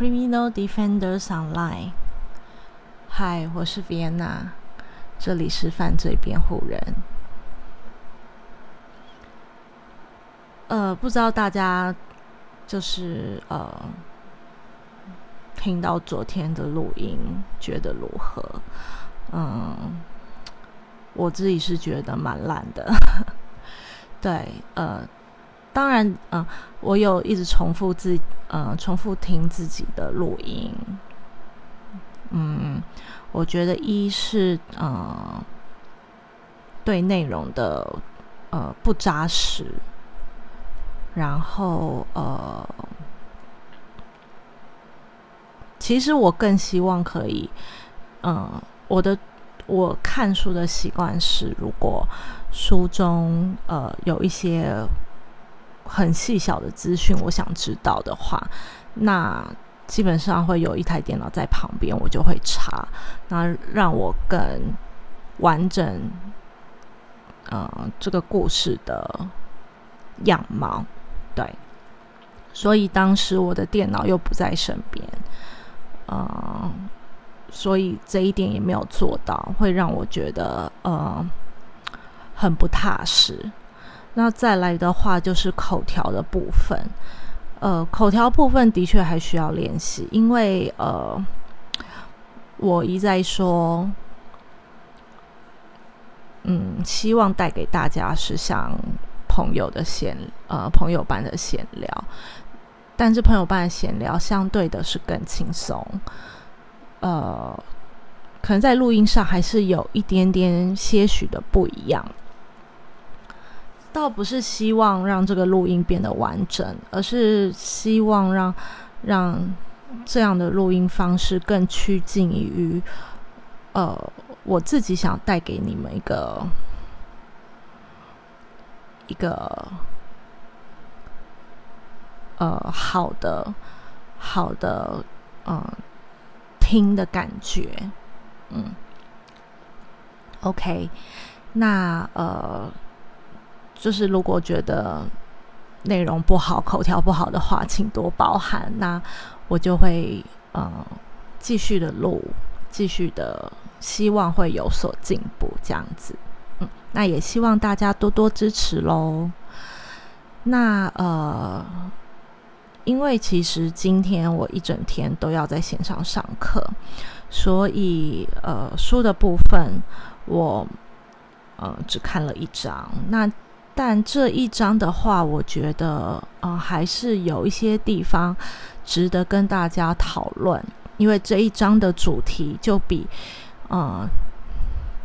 Criminal Defenders Online。嗨，我是 Vienna，这里是犯罪辩护人。呃，不知道大家就是呃，听到昨天的录音觉得如何？嗯，我自己是觉得蛮烂的。对，呃。当然，嗯，我有一直重复自，呃，重复听自己的录音。嗯，我觉得一是，呃，对内容的，呃，不扎实。然后，呃，其实我更希望可以，嗯，我的我看书的习惯是，如果书中，呃，有一些。很细小的资讯，我想知道的话，那基本上会有一台电脑在旁边，我就会查，那让我更完整，呃，这个故事的样貌。对，所以当时我的电脑又不在身边，嗯，所以这一点也没有做到，会让我觉得呃很不踏实。那再来的话就是口条的部分，呃，口条部分的确还需要练习，因为呃，我一再说，嗯，希望带给大家是像朋友的闲，呃，朋友般的闲聊，但是朋友般的闲聊相对的是更轻松，呃，可能在录音上还是有一点点些许的不一样。倒不是希望让这个录音变得完整，而是希望让让这样的录音方式更趋近于呃我自己想带给你们一个一个呃好的好的嗯听的感觉，嗯，OK，那呃。就是如果觉得内容不好、口条不好的话，请多包涵。那我就会呃继续的录，继续的希望会有所进步，这样子。嗯，那也希望大家多多支持喽。那呃，因为其实今天我一整天都要在线上上课，所以呃书的部分我呃只看了一章。那但这一章的话，我觉得，呃，还是有一些地方值得跟大家讨论，因为这一章的主题就比，呃，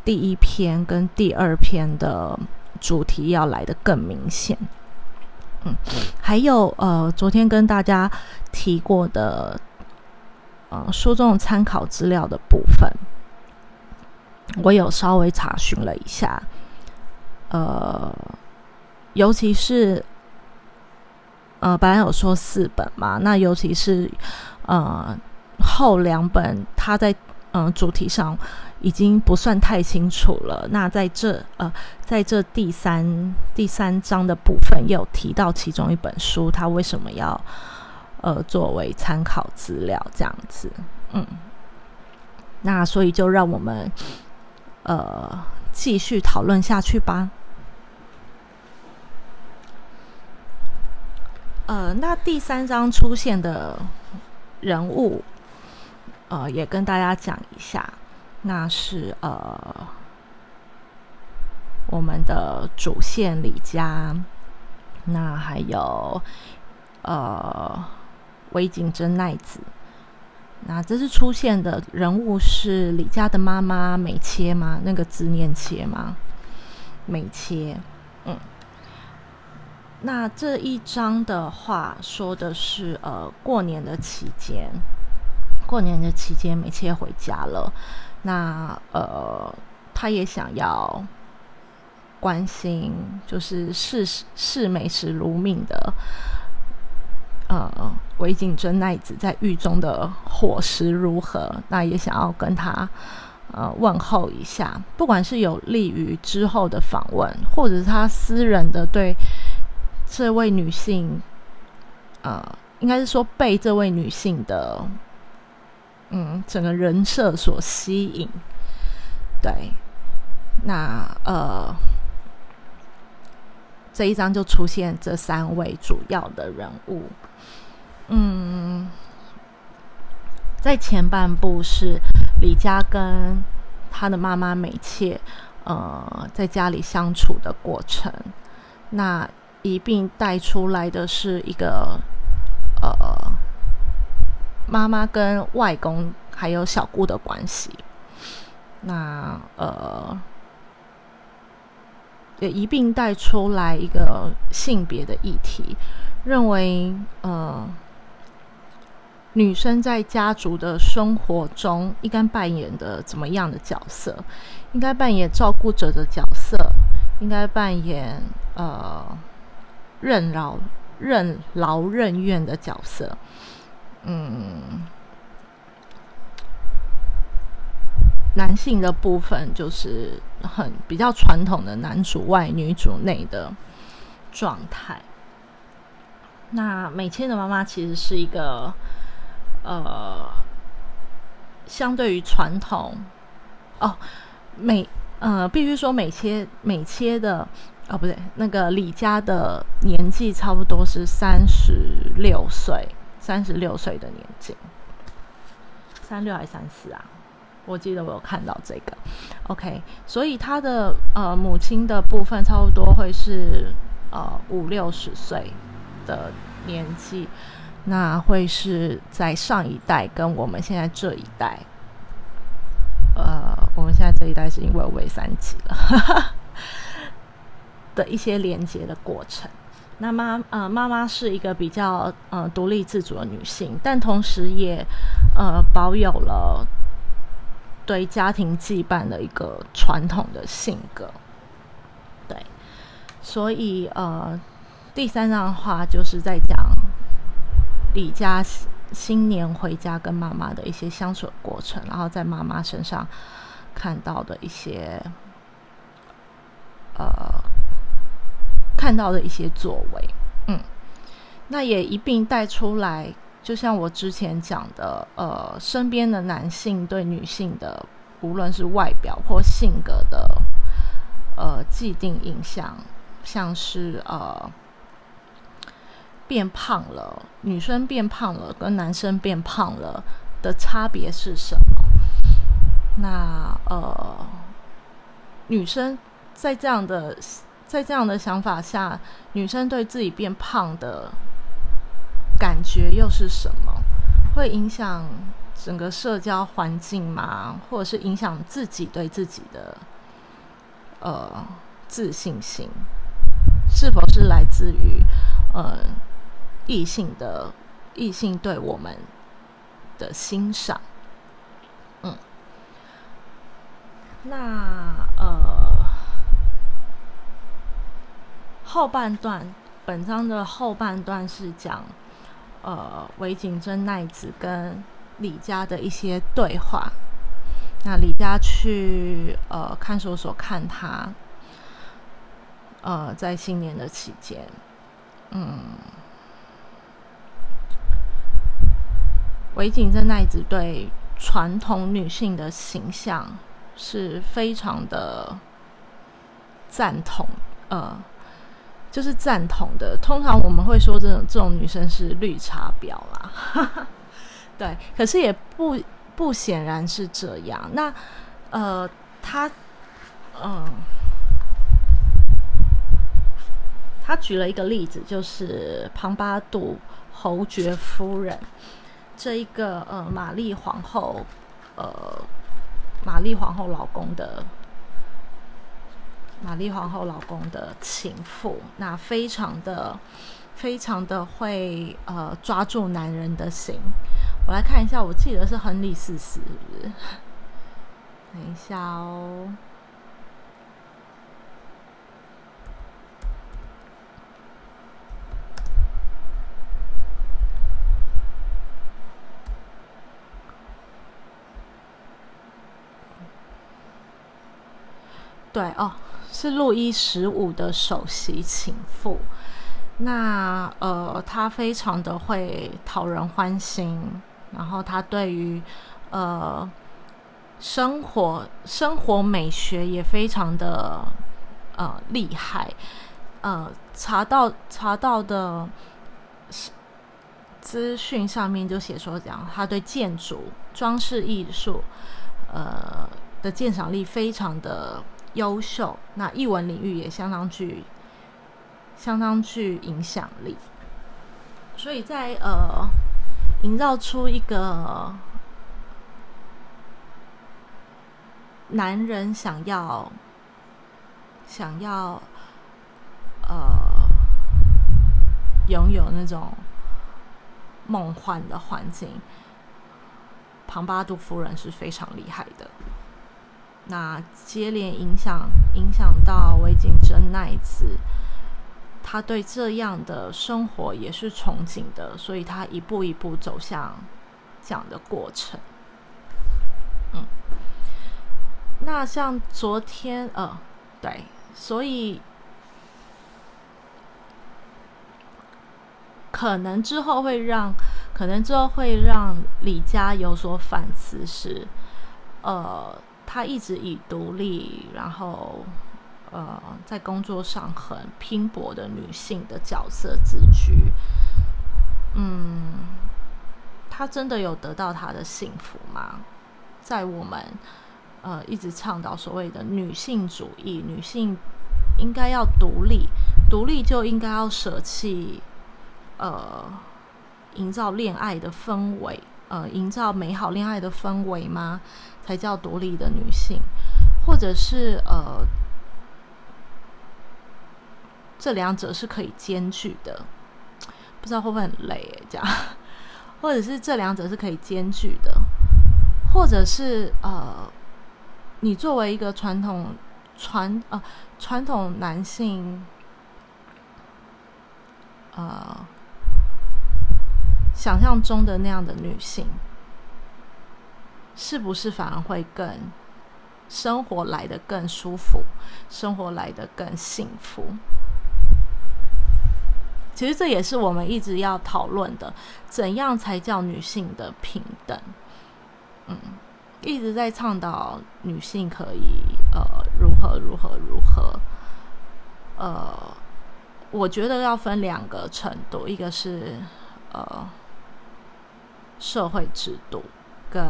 第一篇跟第二篇的主题要来的更明显。嗯，还有，呃，昨天跟大家提过的，呃，书中参考资料的部分，我有稍微查询了一下，呃。尤其是，呃，本来有说四本嘛，那尤其是，呃，后两本，它在嗯主题上已经不算太清楚了。那在这呃，在这第三第三章的部分，有提到其中一本书，它为什么要呃作为参考资料这样子？嗯，那所以就让我们呃继续讨论下去吧。呃，那第三章出现的人物，呃，也跟大家讲一下，那是呃我们的主线李家，那还有呃尾景真奈子，那这是出现的人物是李家的妈妈美切吗？那个字念切吗？美切，嗯。那这一章的话说的是，呃，过年的期间，过年的期间，美切回家了。那呃，他也想要关心，就是视视美食如命的，呃，尾井真奈子在狱中的伙食如何？那也想要跟他呃问候一下，不管是有利于之后的访问，或者是他私人的对。这位女性，呃，应该是说被这位女性的，嗯，整个人设所吸引。对，那呃，这一章就出现这三位主要的人物。嗯，在前半部是李佳跟他的妈妈美妾，呃，在家里相处的过程。那一并带出来的是一个，呃，妈妈跟外公还有小姑的关系。那呃，也一并带出来一个性别的议题，认为呃，女生在家族的生活中应该扮演的怎么样的角色？应该扮演照顾者的角色，应该扮演呃任劳任劳任怨的角色，嗯。男性的部分就是很比较传统的男主外女主内的状态。那美千的妈妈其实是一个呃，相对于传统哦，美呃，必须说美切美切的哦，不对，那个李家的年纪差不多是三十六岁，三十六岁的年纪，三六还是三四啊？我记得我有看到这个，OK，所以他的呃母亲的部分差不多会是呃五六十岁的年纪，那会是在上一代跟我们现在这一代，呃，我们现在这一代是因为为三级了。的一些连接的过程。那妈呃妈妈是一个比较呃独立自主的女性，但同时也呃保有了。对家庭羁绊的一个传统的性格，对，所以呃，第三张的话就是在讲李家新年回家跟妈妈的一些相处的过程，然后在妈妈身上看到的一些呃看到的一些作为，嗯，那也一并带出来。就像我之前讲的，呃，身边的男性对女性的，无论是外表或性格的，呃，既定印象，像是呃，变胖了，女生变胖了，跟男生变胖了的差别是什么？那呃，女生在这样的在这样的想法下，女生对自己变胖的。感觉又是什么？会影响整个社交环境吗？或者是影响自己对自己的呃自信心？是否是来自于呃异性的异性对我们的欣赏？嗯，那呃后半段本章的后半段是讲。呃，韦景真奈子跟李家的一些对话。那李家去呃看守所看他，呃，在新年的期间，嗯，韦景真奈子对传统女性的形象是非常的赞同，呃。就是赞同的。通常我们会说这种这种女生是绿茶婊啦，对。可是也不不显然是这样。那呃，他嗯，他举了一个例子，就是庞巴杜侯爵夫人这一个呃玛丽皇后呃玛丽皇后老公的。玛丽皇后老公的情妇，那非常的、非常的会呃抓住男人的心。我来看一下，我记得是亨利四世，等一下哦。对哦。是路易十五的首席情妇，那呃，他非常的会讨人欢心，然后他对于呃生活生活美学也非常的呃厉害，呃，查到查到的资讯上面就写说，讲他对建筑装饰艺术呃的鉴赏力非常的优秀，那译文领域也相当具。相当具影响力，所以在呃，营造出一个男人想要想要呃拥有那种梦幻的环境，庞巴杜夫人是非常厉害的。那接连影响影响到魏景真奈子。他对这样的生活也是憧憬的，所以他一步一步走向这样的过程。嗯，那像昨天，呃，对，所以可能之后会让，可能之后会让李佳有所反思，是，呃，他一直以独立，然后。呃，在工作上很拼搏的女性的角色自居，嗯，她真的有得到她的幸福吗？在我们呃一直倡导所谓的女性主义，女性应该要独立，独立就应该要舍弃呃营造恋爱的氛围，呃营造美好恋爱的氛围吗？才叫独立的女性，或者是呃？这两者是可以兼具的，不知道会不会很累？这样，或者是这两者是可以兼具的，或者是呃，你作为一个传统传呃传统男性，呃，想象中的那样的女性，是不是反而会更生活来的更舒服，生活来的更幸福？其实这也是我们一直要讨论的，怎样才叫女性的平等？嗯，一直在倡导女性可以呃如何如何如何。呃，我觉得要分两个程度，一个是呃社会制度跟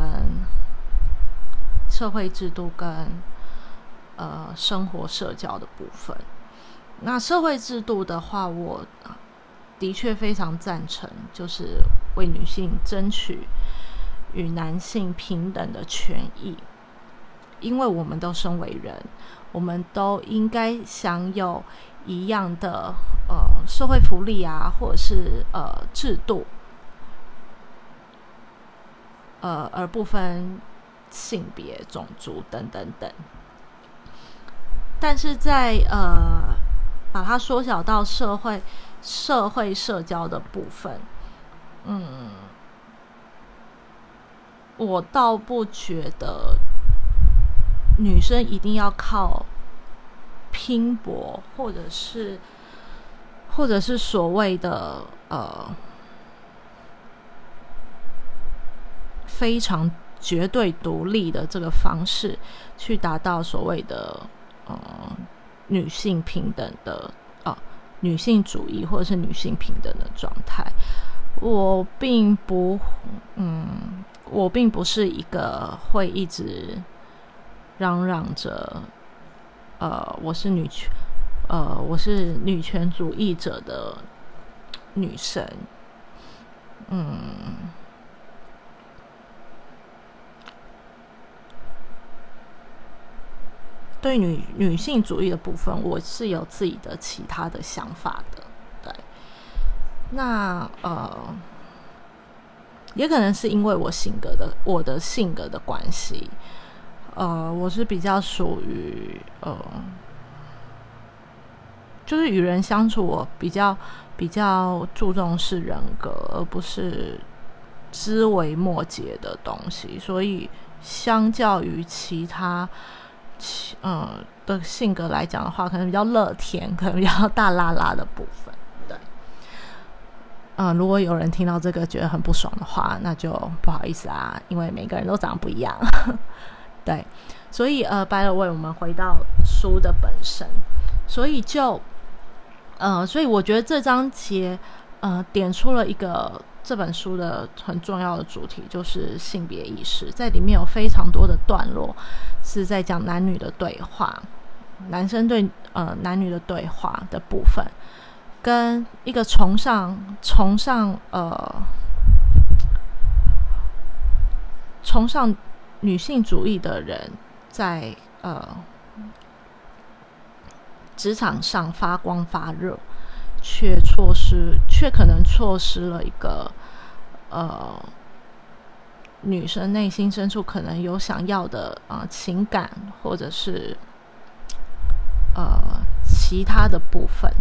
社会制度跟呃生活社交的部分。那社会制度的话，我。的确非常赞成，就是为女性争取与男性平等的权益，因为我们都身为人，我们都应该享有一样的呃社会福利啊，或者是呃制度，呃而不分性别、种族等等等。但是在呃把它缩小到社会。社会社交的部分，嗯，我倒不觉得女生一定要靠拼搏，或者是，或者是所谓的呃非常绝对独立的这个方式，去达到所谓的呃女性平等的。女性主义或者是女性平等的状态，我并不，嗯，我并不是一个会一直嚷嚷着，呃，我是女权，呃，我是女权主义者的女神，嗯。对女女性主义的部分，我是有自己的其他的想法的。对，那呃，也可能是因为我性格的我的性格的关系，呃，我是比较属于呃，就是与人相处，我比较比较注重是人格，而不是枝微末节的东西。所以，相较于其他。嗯的性格来讲的话，可能比较乐天，可能比较 大拉拉的部分。对，嗯，如果有人听到这个觉得很不爽的话，那就不好意思啊，因为每个人都长得不一样。对，所以呃，by the way，我们回到书的本身，所以就呃，所以我觉得这章节呃点出了一个这本书的很重要的主题，就是性别意识，在里面有非常多的段落是在讲男女的对话，男生对呃男女的对话的部分。跟一个崇尚崇尚呃崇尚女性主义的人，在呃职场上发光发热，却错失，却可能错失了一个呃女生内心深处可能有想要的啊情感，或者是呃其他的部分。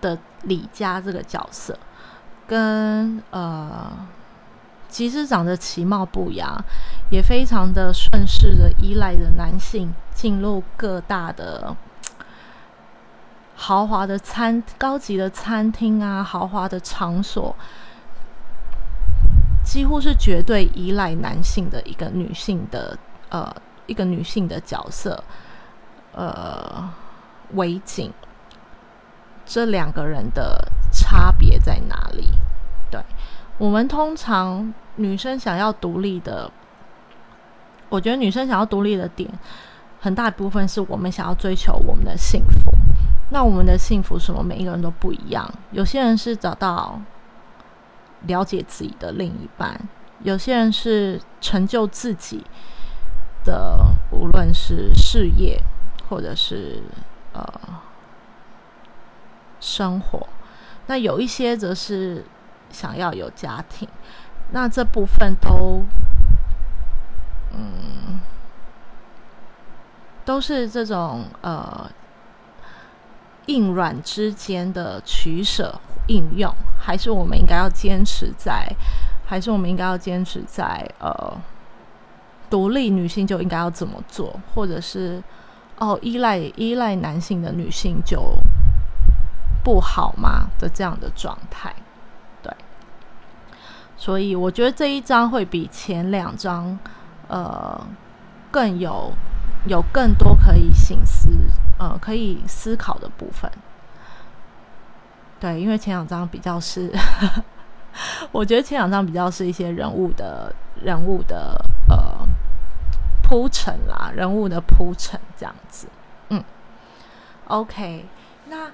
的李家这个角色，跟呃，其实长得其貌不扬，也非常的顺势的依赖着男性进入各大的豪华的餐、高级的餐厅啊，豪华的场所，几乎是绝对依赖男性的一个女性的呃一个女性的角色，呃，围景。这两个人的差别在哪里？对我们通常女生想要独立的，我觉得女生想要独立的点，很大一部分是我们想要追求我们的幸福。那我们的幸福什么？每一个人都不一样。有些人是找到了解自己的另一半，有些人是成就自己的，无论是事业或者是呃。生活，那有一些则是想要有家庭，那这部分都，嗯，都是这种呃硬软之间的取舍应用，还是我们应该要坚持在，还是我们应该要坚持在呃独立女性就应该要怎么做，或者是哦依赖依赖男性的女性就。不好吗的这样的状态，对，所以我觉得这一章会比前两章，呃，更有有更多可以醒思，呃，可以思考的部分。对，因为前两章比较是，我觉得前两章比较是一些人物的人物的呃铺陈啦，人物的铺陈这样子。嗯，OK，那。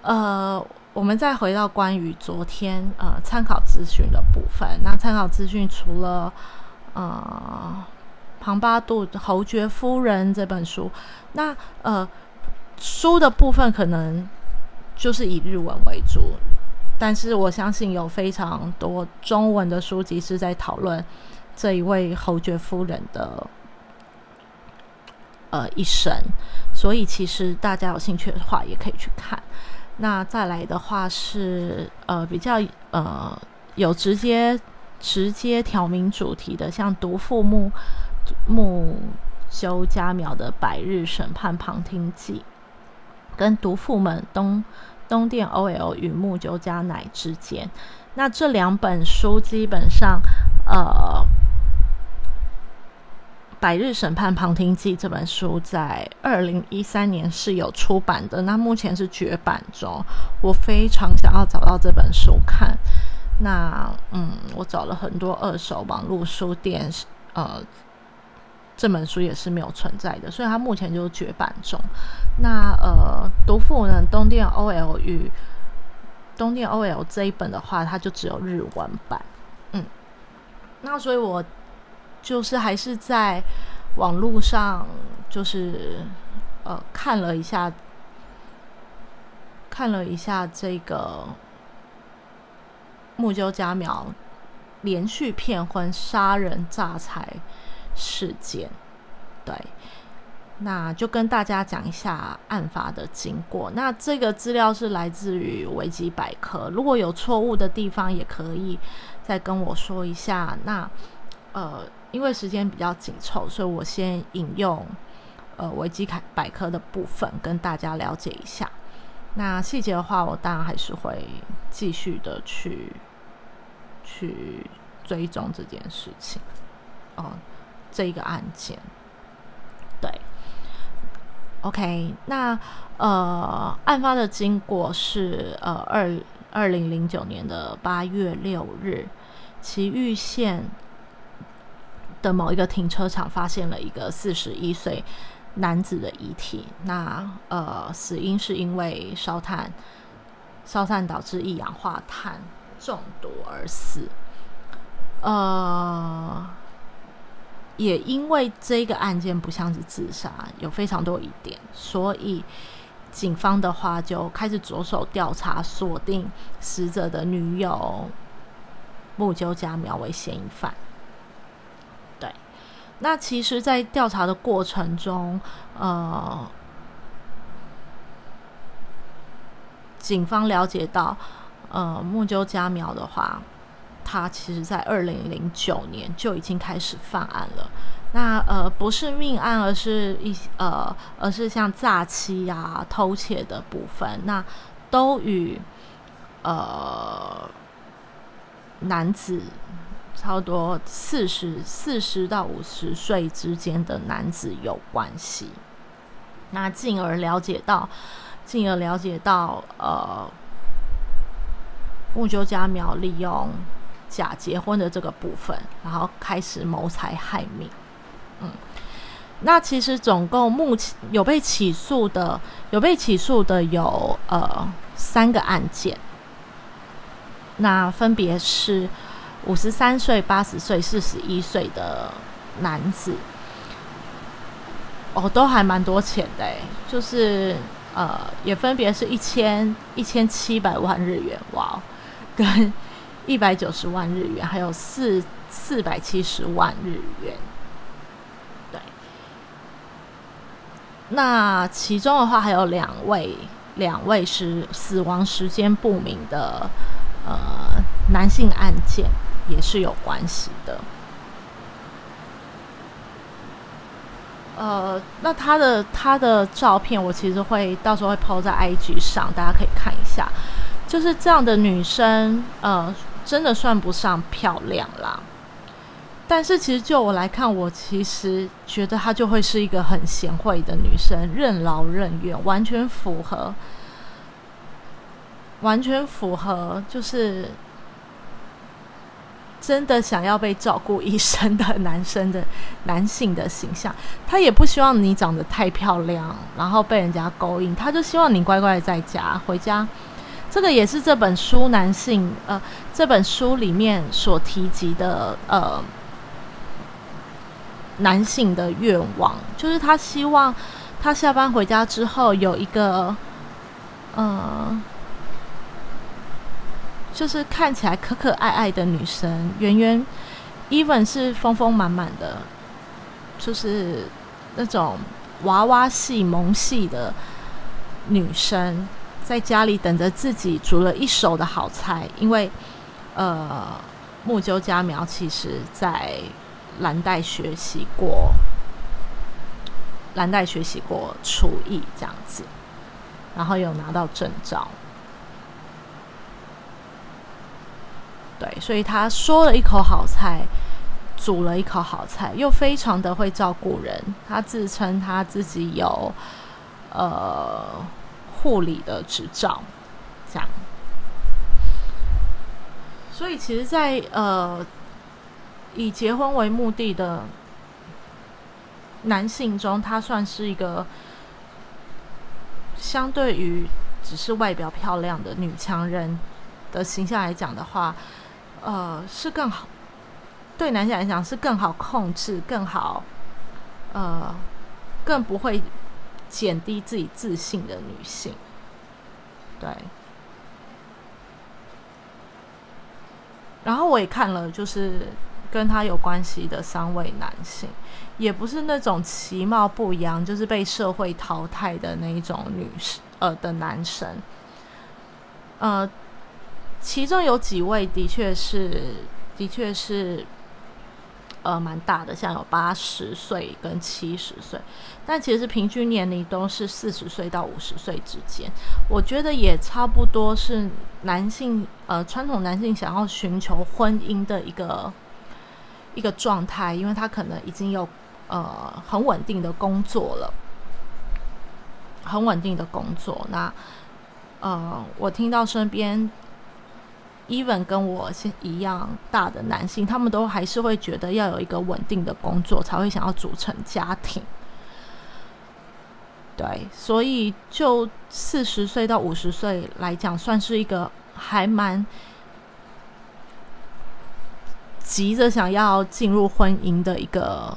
呃，我们再回到关于昨天呃参考资讯的部分。那参考资讯除了呃庞巴度《侯爵夫人》这本书，那呃书的部分可能就是以日文为主，但是我相信有非常多中文的书籍是在讨论这一位侯爵夫人的呃一生，所以其实大家有兴趣的话，也可以去看。那再来的话是呃比较呃有直接直接挑明主题的，像独父木木修家苗的《百日审判旁听记》，跟独父们东东殿 OL 与木修家乃之间。那这两本书基本上呃。《百日审判旁听记》这本书在二零一三年是有出版的，那目前是绝版中。我非常想要找到这本书看，那嗯，我找了很多二手网络书店，呃，这本书也是没有存在的，所以它目前就是绝版中。那呃，读富呢，东电 OL 与东电 OL 这一本的话，它就只有日文版。嗯，那所以我。就是还是在网络上，就是呃看了一下，看了一下这个木鸠家苗连续骗婚、杀人、诈财事件，对，那就跟大家讲一下案发的经过。那这个资料是来自于维基百科，如果有错误的地方，也可以再跟我说一下。那呃。因为时间比较紧凑，所以我先引用呃维基百科的部分跟大家了解一下。那细节的话，我当然还是会继续的去去追踪这件事情，哦，这一个案件，对，OK，那呃，案发的经过是呃二二零零九年的八月六日，奇玉县的某一个停车场发现了一个四十一岁。男子的遗体，那呃，死因是因为烧炭，烧炭导致一氧化碳中毒而死。呃，也因为这个案件不像是自杀，有非常多疑点，所以警方的话就开始着手调查，锁定死者的女友木鸠佳苗为嫌疑犯。对那其实，在调查的过程中，呃，警方了解到，呃，木鸠佳苗的话，他其实在二零零九年就已经开始犯案了。那呃，不是命案，而是一呃，而是像诈欺啊、偷窃的部分，那都与呃男子。差不多四十四十到五十岁之间的男子有关系，那进而了解到，进而了解到，呃，木鸠家苗利用假结婚的这个部分，然后开始谋财害命。嗯，那其实总共目前有被起诉的，有被起诉的有呃三个案件，那分别是。五十三岁、八十岁、四十一岁的男子，哦，都还蛮多钱的，就是呃，也分别是一千一千七百万日元，哇，跟一百九十万日元，还有四四百七十万日元，对。那其中的话，还有两位，两位是死亡时间不明的呃男性案件。也是有关系的。呃，那他的他的照片，我其实会到时候会抛在 IG 上，大家可以看一下。就是这样的女生，呃，真的算不上漂亮啦。但是其实就我来看，我其实觉得她就会是一个很贤惠的女生，任劳任怨，完全符合，完全符合，就是。真的想要被照顾一生的男生的男性的形象，他也不希望你长得太漂亮，然后被人家勾引，他就希望你乖乖在家回家。这个也是这本书男性呃这本书里面所提及的呃男性的愿望，就是他希望他下班回家之后有一个嗯。就是看起来可可爱爱的女生，圆圆，even 是丰丰满满的，就是那种娃娃系萌系的女生，在家里等着自己煮了一手的好菜。因为，呃，木鸠佳苗其实在蓝带学习过，蓝带学习过厨艺这样子，然后有拿到证照。对，所以他说了一口好菜，煮了一口好菜，又非常的会照顾人。他自称他自己有呃护理的执照，这样。所以其实，在呃以结婚为目的的男性中，他算是一个相对于只是外表漂亮的女强人的形象来讲的话。呃，是更好，对男性来讲是更好控制，更好，呃，更不会减低自己自信的女性，对。然后我也看了，就是跟他有关系的三位男性，也不是那种其貌不扬，就是被社会淘汰的那一种女士，呃的男生，呃。其中有几位的确是，的确是，呃蛮大的，像有八十岁跟七十岁，但其实平均年龄都是四十岁到五十岁之间。我觉得也差不多是男性呃传统男性想要寻求婚姻的一个一个状态，因为他可能已经有呃很稳定的工作了，很稳定的工作。那呃，我听到身边。Even 跟我现一样大的男性，他们都还是会觉得要有一个稳定的工作，才会想要组成家庭。对，所以就四十岁到五十岁来讲，算是一个还蛮急着想要进入婚姻的一个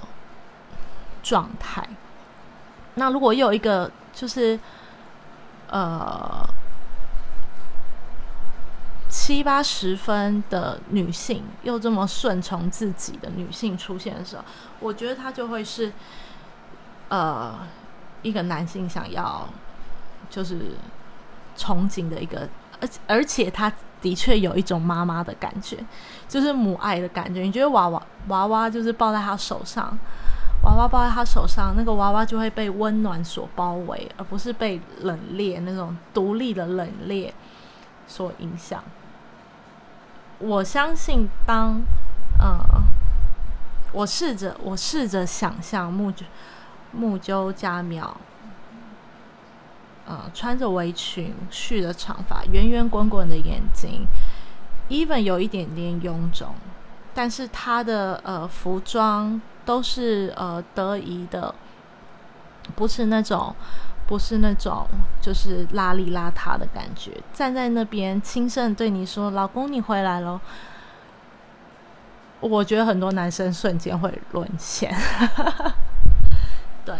状态。那如果有一个就是呃。七八十分的女性，又这么顺从自己的女性出现的时候，我觉得她就会是，呃，一个男性想要就是憧憬的一个，而而且她的确有一种妈妈的感觉，就是母爱的感觉。你觉得娃娃娃娃就是抱在她手上，娃娃抱在她手上，那个娃娃就会被温暖所包围，而不是被冷冽那种独立的冷冽所影响。我相信，当嗯，我试着我试着想象木木鸠加苗，呃，穿着围裙，蓄着长发，圆圆滚滚的眼睛，even 有一点点臃肿，但是他的呃服装都是呃得宜的，不是那种。不是那种就是邋里邋遢的感觉，站在那边轻声对你说：“老公，你回来了。”我觉得很多男生瞬间会沦陷。对，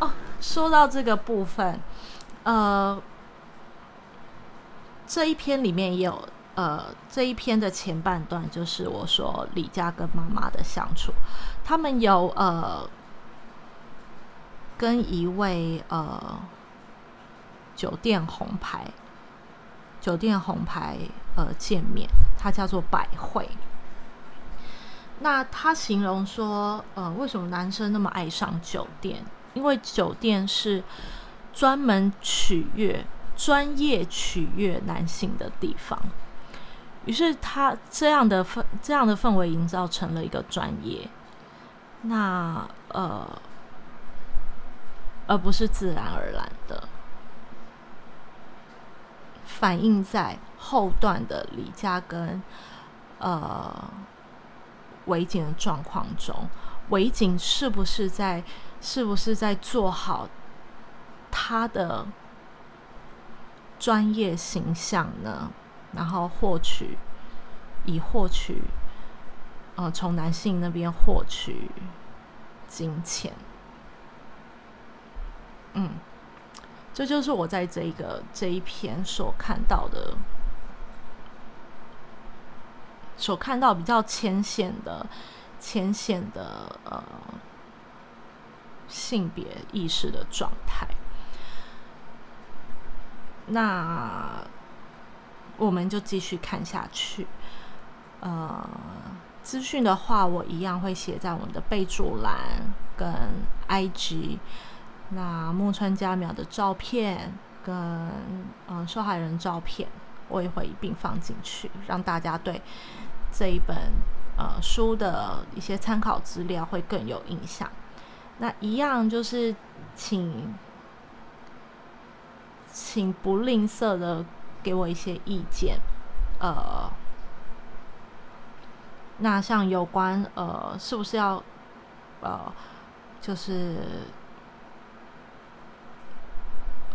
哦，说到这个部分，呃，这一篇里面也有，呃，这一篇的前半段就是我说李佳跟妈妈的相处，他们有呃。跟一位呃酒店红牌酒店红牌呃见面，他叫做百惠。那他形容说，呃，为什么男生那么爱上酒店？因为酒店是专门取悦、专业取悦男性的地方。于是他这样的氛这样的氛围营造成了一个专业。那呃。而不是自然而然的反映在后段的李佳跟呃维景的状况中，维景是不是在是不是在做好他的专业形象呢？然后获取以获取呃从男性那边获取金钱。嗯，这就是我在这一个这一篇所看到的，所看到比较浅显的、浅显的呃性别意识的状态。那我们就继续看下去。呃，资讯的话，我一样会写在我们的备注栏跟 IG。那木村佳苗的照片跟嗯受害人照片，我也会一并放进去，让大家对这一本呃书的一些参考资料会更有印象。那一样就是请请不吝啬的给我一些意见，呃，那像有关呃是不是要呃就是。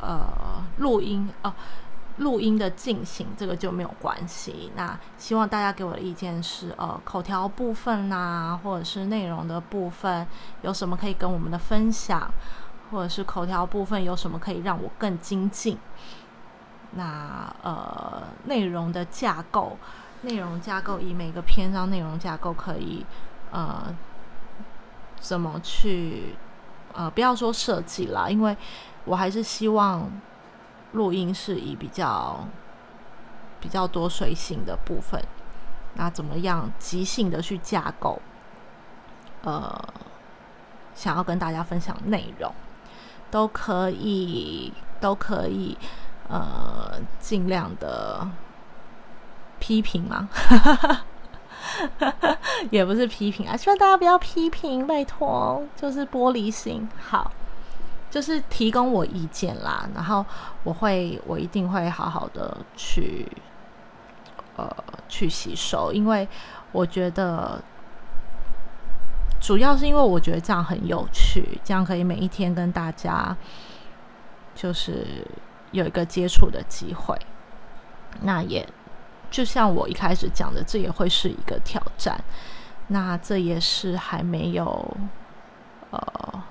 呃，录音哦，录音的进行这个就没有关系。那希望大家给我的意见是，呃，口条部分呐，或者是内容的部分，有什么可以跟我们的分享，或者是口条部分有什么可以让我更精进。那呃，内容的架构，内容架构以每个篇章内容架构可以呃怎么去呃，不要说设计啦，因为。我还是希望录音是以比较比较多随性的部分，那怎么样即兴的去架构？呃想要跟大家分享内容，都可以都可以呃尽量的批评嘛。也不是批评啊，希望大家不要批评，拜托，就是玻璃心。好，就是提供我意见啦，然后我会，我一定会好好的去，呃，去吸收，因为我觉得，主要是因为我觉得这样很有趣，这样可以每一天跟大家，就是有一个接触的机会，那也。就像我一开始讲的，这也会是一个挑战。那这也是还没有，呃，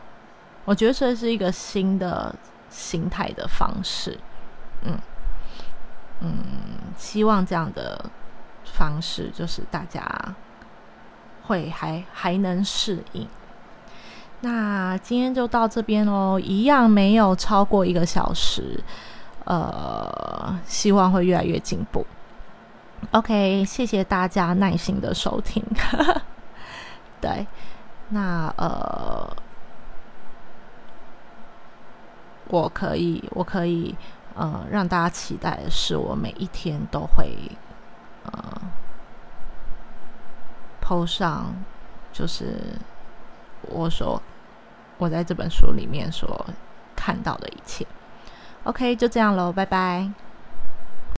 我觉得这是一个新的形态的方式。嗯嗯，希望这样的方式就是大家会还还能适应。那今天就到这边喽，一样没有超过一个小时。呃，希望会越来越进步。OK，谢谢大家耐心的收听。对，那呃，我可以，我可以，呃，让大家期待的是，我每一天都会呃，PO 上，就是我所我在这本书里面所看到的一切。OK，就这样喽，拜拜。